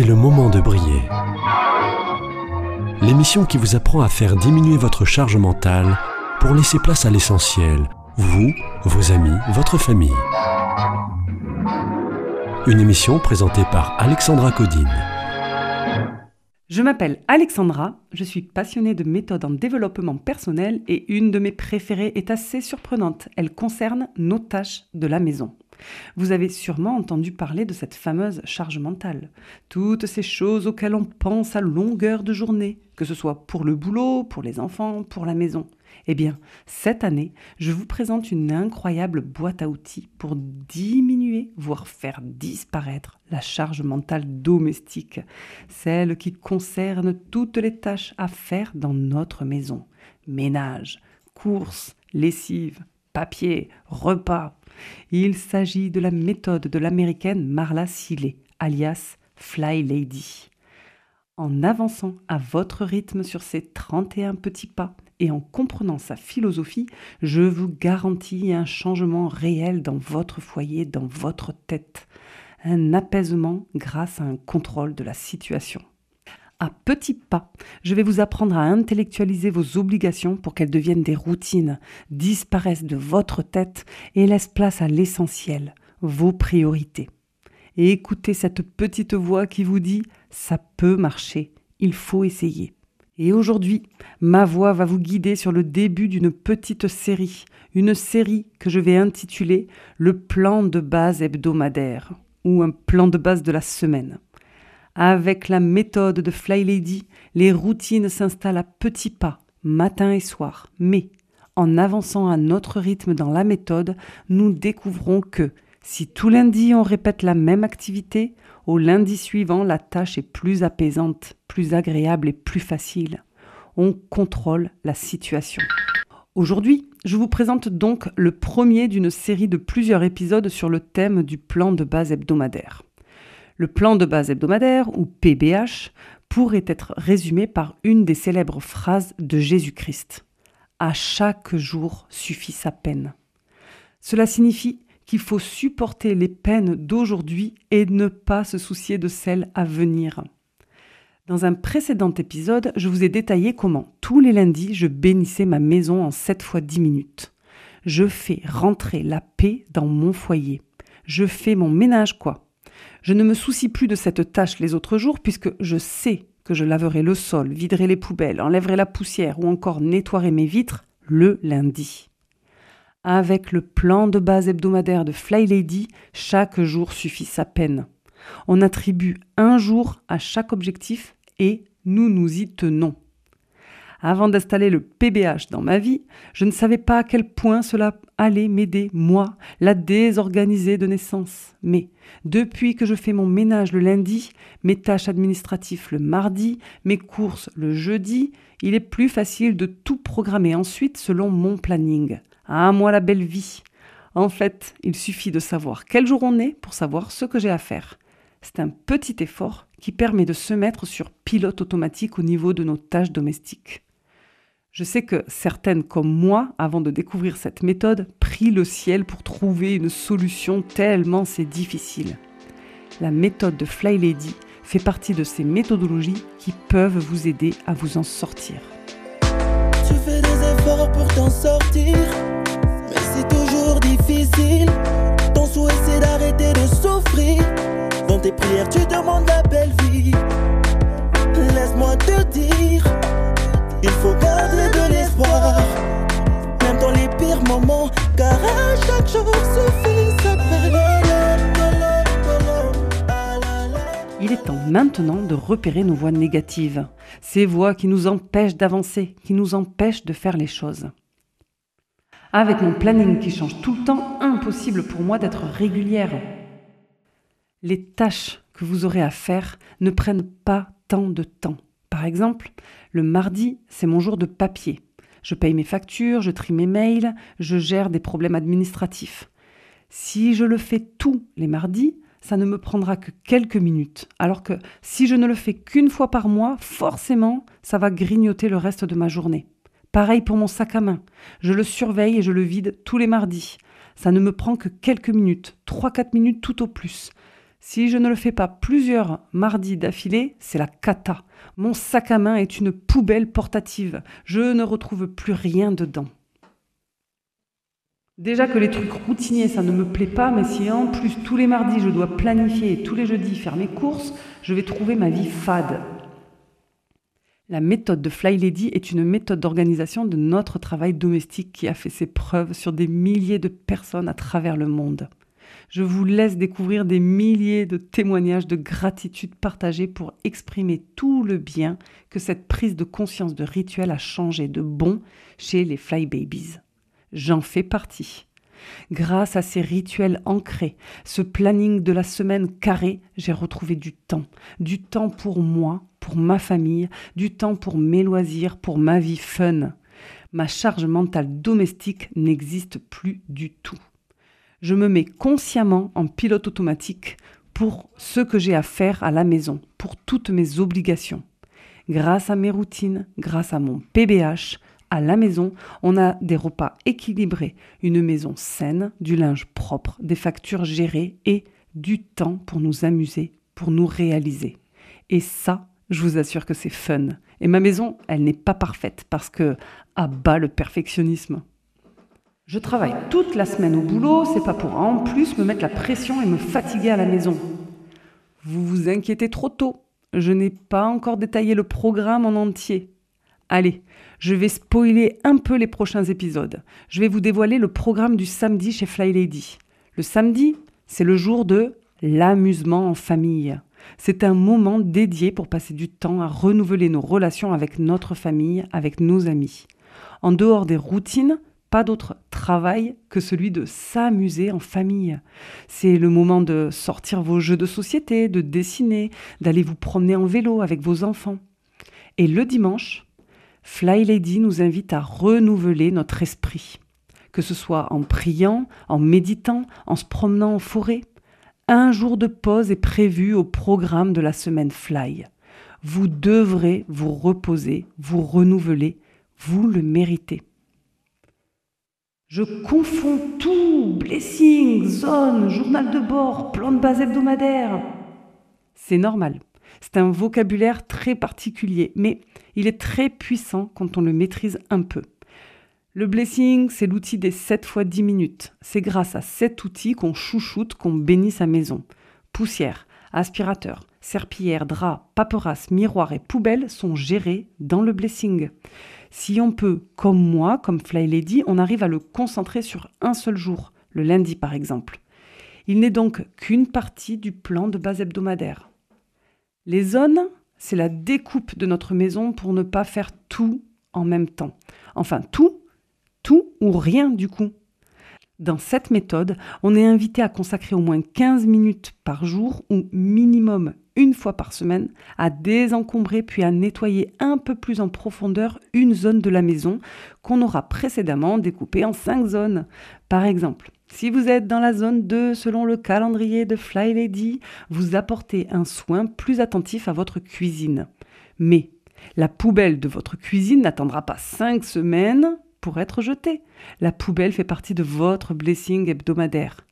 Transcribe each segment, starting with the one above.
c'est le moment de briller. L'émission qui vous apprend à faire diminuer votre charge mentale pour laisser place à l'essentiel, vous, vos amis, votre famille. Une émission présentée par Alexandra Codine. Je m'appelle Alexandra, je suis passionnée de méthodes en développement personnel et une de mes préférées est assez surprenante. Elle concerne nos tâches de la maison. Vous avez sûrement entendu parler de cette fameuse charge mentale. Toutes ces choses auxquelles on pense à longueur de journée, que ce soit pour le boulot, pour les enfants, pour la maison. Eh bien, cette année, je vous présente une incroyable boîte à outils pour diminuer, voire faire disparaître la charge mentale domestique, celle qui concerne toutes les tâches à faire dans notre maison. Ménage, courses, lessive, papier, repas, il s'agit de la méthode de l'américaine Marla Seeley, alias Fly Lady. En avançant à votre rythme sur ces 31 petits pas et en comprenant sa philosophie, je vous garantis un changement réel dans votre foyer, dans votre tête. Un apaisement grâce à un contrôle de la situation à petits pas. Je vais vous apprendre à intellectualiser vos obligations pour qu'elles deviennent des routines, disparaissent de votre tête et laissent place à l'essentiel, vos priorités. Et écoutez cette petite voix qui vous dit ⁇ ça peut marcher, il faut essayer ⁇ et aujourd'hui, ma voix va vous guider sur le début d'une petite série, une série que je vais intituler Le plan de base hebdomadaire ou un plan de base de la semaine. Avec la méthode de Fly Lady, les routines s'installent à petits pas, matin et soir. Mais, en avançant à notre rythme dans la méthode, nous découvrons que, si tout lundi on répète la même activité, au lundi suivant la tâche est plus apaisante, plus agréable et plus facile. On contrôle la situation. Aujourd'hui, je vous présente donc le premier d'une série de plusieurs épisodes sur le thème du plan de base hebdomadaire. Le plan de base hebdomadaire, ou PBH, pourrait être résumé par une des célèbres phrases de Jésus-Christ. À chaque jour suffit sa peine. Cela signifie qu'il faut supporter les peines d'aujourd'hui et ne pas se soucier de celles à venir. Dans un précédent épisode, je vous ai détaillé comment tous les lundis je bénissais ma maison en 7 fois 10 minutes. Je fais rentrer la paix dans mon foyer. Je fais mon ménage quoi. Je ne me soucie plus de cette tâche les autres jours puisque je sais que je laverai le sol, viderai les poubelles, enlèverai la poussière ou encore nettoierai mes vitres le lundi. Avec le plan de base hebdomadaire de Fly Lady, chaque jour suffit sa peine. On attribue un jour à chaque objectif et nous nous y tenons. Avant d'installer le PBH dans ma vie, je ne savais pas à quel point cela allait m'aider, moi, la désorganisée de naissance. Mais depuis que je fais mon ménage le lundi, mes tâches administratives le mardi, mes courses le jeudi, il est plus facile de tout programmer ensuite selon mon planning. Ah, moi la belle vie. En fait, il suffit de savoir quel jour on est pour savoir ce que j'ai à faire. C'est un petit effort qui permet de se mettre sur pilote automatique au niveau de nos tâches domestiques. Je sais que certaines comme moi, avant de découvrir cette méthode, prient le ciel pour trouver une solution tellement c'est difficile. La méthode de Fly Lady fait partie de ces méthodologies qui peuvent vous aider à vous en sortir. Tu fais des efforts pour t'en sortir, Il est temps maintenant de repérer nos voix négatives, ces voix qui nous empêchent d'avancer, qui nous empêchent de faire les choses. Avec mon planning qui change tout le temps, impossible pour moi d'être régulière. Les tâches que vous aurez à faire ne prennent pas tant de temps. Par exemple, le mardi, c'est mon jour de papier. Je paye mes factures, je trie mes mails, je gère des problèmes administratifs. Si je le fais tous les mardis, ça ne me prendra que quelques minutes. Alors que si je ne le fais qu'une fois par mois, forcément, ça va grignoter le reste de ma journée. Pareil pour mon sac à main. Je le surveille et je le vide tous les mardis. Ça ne me prend que quelques minutes, 3-4 minutes tout au plus. Si je ne le fais pas plusieurs mardis d'affilée, c'est la cata. Mon sac à main est une poubelle portative. Je ne retrouve plus rien dedans. Déjà que les trucs routiniers, ça ne me plaît pas, mais si en plus tous les mardis je dois planifier et tous les jeudis faire mes courses, je vais trouver ma vie fade. La méthode de Fly Lady est une méthode d'organisation de notre travail domestique qui a fait ses preuves sur des milliers de personnes à travers le monde. Je vous laisse découvrir des milliers de témoignages de gratitude partagés pour exprimer tout le bien que cette prise de conscience de rituel a changé de bon chez les Fly Babies. J'en fais partie. Grâce à ces rituels ancrés, ce planning de la semaine carré, j'ai retrouvé du temps. Du temps pour moi, pour ma famille, du temps pour mes loisirs, pour ma vie fun. Ma charge mentale domestique n'existe plus du tout. Je me mets consciemment en pilote automatique pour ce que j'ai à faire à la maison, pour toutes mes obligations. Grâce à mes routines, grâce à mon PBH, à la maison, on a des repas équilibrés, une maison saine, du linge propre, des factures gérées et du temps pour nous amuser, pour nous réaliser. Et ça, je vous assure que c'est fun. Et ma maison, elle n'est pas parfaite parce que à bas le perfectionnisme. Je travaille toute la semaine au boulot, c'est pas pour en plus me mettre la pression et me fatiguer à la maison. Vous vous inquiétez trop tôt. Je n'ai pas encore détaillé le programme en entier. Allez, je vais spoiler un peu les prochains épisodes. Je vais vous dévoiler le programme du samedi chez Fly Lady. Le samedi, c'est le jour de l'amusement en famille. C'est un moment dédié pour passer du temps à renouveler nos relations avec notre famille, avec nos amis. En dehors des routines, pas d'autre travail que celui de s'amuser en famille. C'est le moment de sortir vos jeux de société, de dessiner, d'aller vous promener en vélo avec vos enfants. Et le dimanche, Fly Lady nous invite à renouveler notre esprit, que ce soit en priant, en méditant, en se promenant en forêt. Un jour de pause est prévu au programme de la semaine Fly. Vous devrez vous reposer, vous renouveler, vous le méritez. Je confonds tout, blessing, zone, journal de bord, plan de base hebdomadaire. C'est normal. C'est un vocabulaire très particulier, mais il est très puissant quand on le maîtrise un peu. Le blessing, c'est l'outil des 7 fois 10 minutes. C'est grâce à cet outil qu'on chouchoute, qu'on bénit sa maison. Poussière, aspirateur, serpillière, drap, paperasse, miroir et poubelle sont gérés dans le blessing. Si on peut, comme moi, comme Fly Lady, on arrive à le concentrer sur un seul jour, le lundi par exemple. Il n'est donc qu'une partie du plan de base hebdomadaire. Les zones, c'est la découpe de notre maison pour ne pas faire tout en même temps. Enfin, tout, tout ou rien du coup. Dans cette méthode, on est invité à consacrer au moins 15 minutes par jour ou minimum une fois par semaine à désencombrer puis à nettoyer un peu plus en profondeur une zone de la maison qu'on aura précédemment découpée en 5 zones. Par exemple, si vous êtes dans la zone 2 selon le calendrier de Fly Lady, vous apportez un soin plus attentif à votre cuisine. Mais la poubelle de votre cuisine n'attendra pas 5 semaines pour être jetée. La poubelle fait partie de votre blessing hebdomadaire.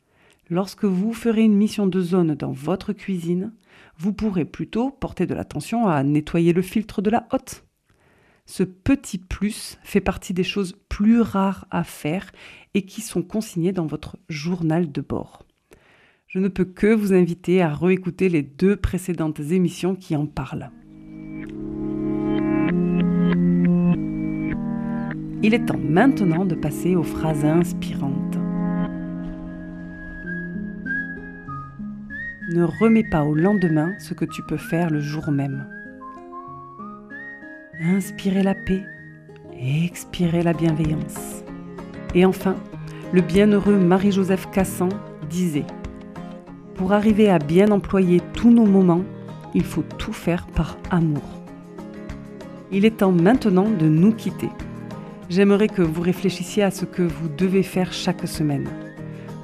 Lorsque vous ferez une mission de zone dans votre cuisine, vous pourrez plutôt porter de l'attention à nettoyer le filtre de la hotte. Ce petit plus fait partie des choses plus rares à faire et qui sont consignées dans votre journal de bord. Je ne peux que vous inviter à réécouter les deux précédentes émissions qui en parlent. Il est temps maintenant de passer aux phrases inspirantes. Ne remets pas au lendemain ce que tu peux faire le jour même. Inspirez la paix, expirez la bienveillance. Et enfin, le bienheureux Marie-Joseph Cassan disait Pour arriver à bien employer tous nos moments, il faut tout faire par amour. Il est temps maintenant de nous quitter. J'aimerais que vous réfléchissiez à ce que vous devez faire chaque semaine.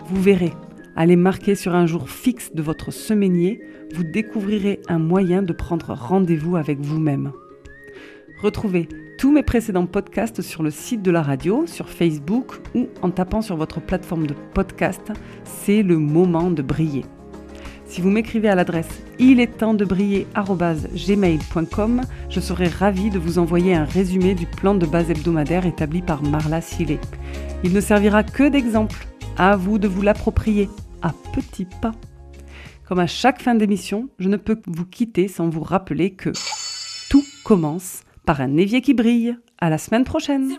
Vous verrez, allez marquer sur un jour fixe de votre semainier, vous découvrirez un moyen de prendre rendez-vous avec vous-même. Retrouvez tous mes précédents podcasts sur le site de la radio, sur Facebook ou en tapant sur votre plateforme de podcast. C'est le moment de briller. Si vous m'écrivez à l'adresse il est temps de briller gmail.com, je serai ravie de vous envoyer un résumé du plan de base hebdomadaire établi par Marla Sillet. Il ne servira que d'exemple. À vous de vous l'approprier à petits pas. Comme à chaque fin d'émission, je ne peux vous quitter sans vous rappeler que tout commence par un évier qui brille. À la semaine prochaine.